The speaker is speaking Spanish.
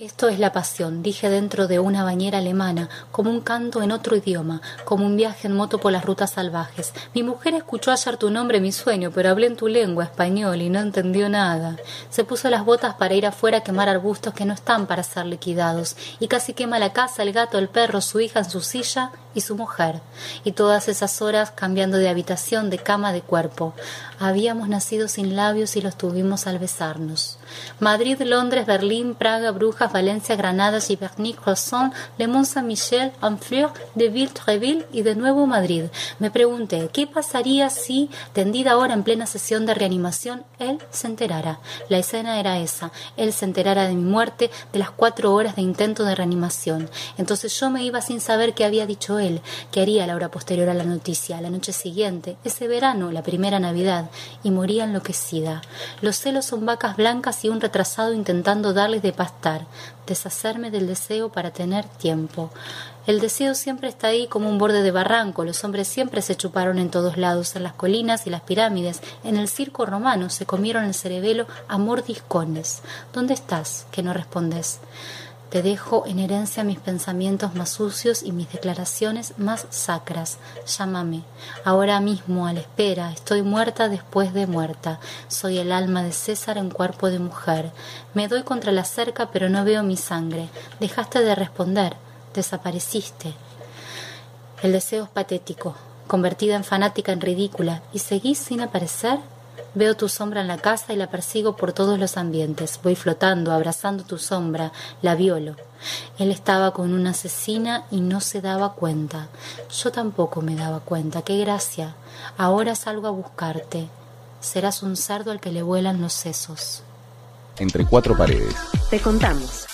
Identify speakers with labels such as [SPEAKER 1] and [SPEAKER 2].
[SPEAKER 1] Esto es la pasión, dije dentro de una bañera alemana, como un canto en otro idioma, como un viaje en moto por las rutas salvajes. Mi mujer escuchó ayer tu nombre mi sueño, pero hablé en tu lengua español y no entendió nada. Se puso las botas para ir afuera a quemar arbustos que no están para ser liquidados, y casi quema la casa, el gato, el perro, su hija en su silla y su mujer, y todas esas horas cambiando de habitación, de cama, de cuerpo. Habíamos nacido sin labios y los tuvimos al besarnos. Madrid, Londres, Berlín, Praga, Brujas, Valencia, Granada, Giverny, Crozon, Le Mont Saint-Michel, Honfleur, Deville, Treville y de nuevo Madrid. Me pregunté, ¿qué pasaría si, tendida ahora en plena sesión de reanimación, él se enterara? La escena era esa, él se enterara de mi muerte, de las cuatro horas de intento de reanimación. Entonces yo me iba sin saber qué había dicho él, qué haría la hora posterior a la noticia, la noche siguiente, ese verano, la primera Navidad, y moría enloquecida. Los celos son vacas blancas y un retrasado intentando darles de pastar, deshacerme del deseo para tener tiempo. El deseo siempre está ahí como un borde de barranco, los hombres siempre se chuparon en todos lados, en las colinas y las pirámides, en el circo romano se comieron el cerebelo a mordiscones. ¿Dónde estás? que no respondes. Te dejo en herencia mis pensamientos más sucios y mis declaraciones más sacras. Llámame. Ahora mismo, a la espera, estoy muerta después de muerta. Soy el alma de César en cuerpo de mujer. Me doy contra la cerca, pero no veo mi sangre. Dejaste de responder. Desapareciste. El deseo es patético, convertida en fanática en ridícula, y seguís sin aparecer. Veo tu sombra en la casa y la persigo por todos los ambientes. Voy flotando, abrazando tu sombra, la violo. Él estaba con una asesina y no se daba cuenta. Yo tampoco me daba cuenta. ¡Qué gracia! Ahora salgo a buscarte. Serás un cerdo al que le vuelan los sesos.
[SPEAKER 2] Entre cuatro paredes.
[SPEAKER 3] Te contamos.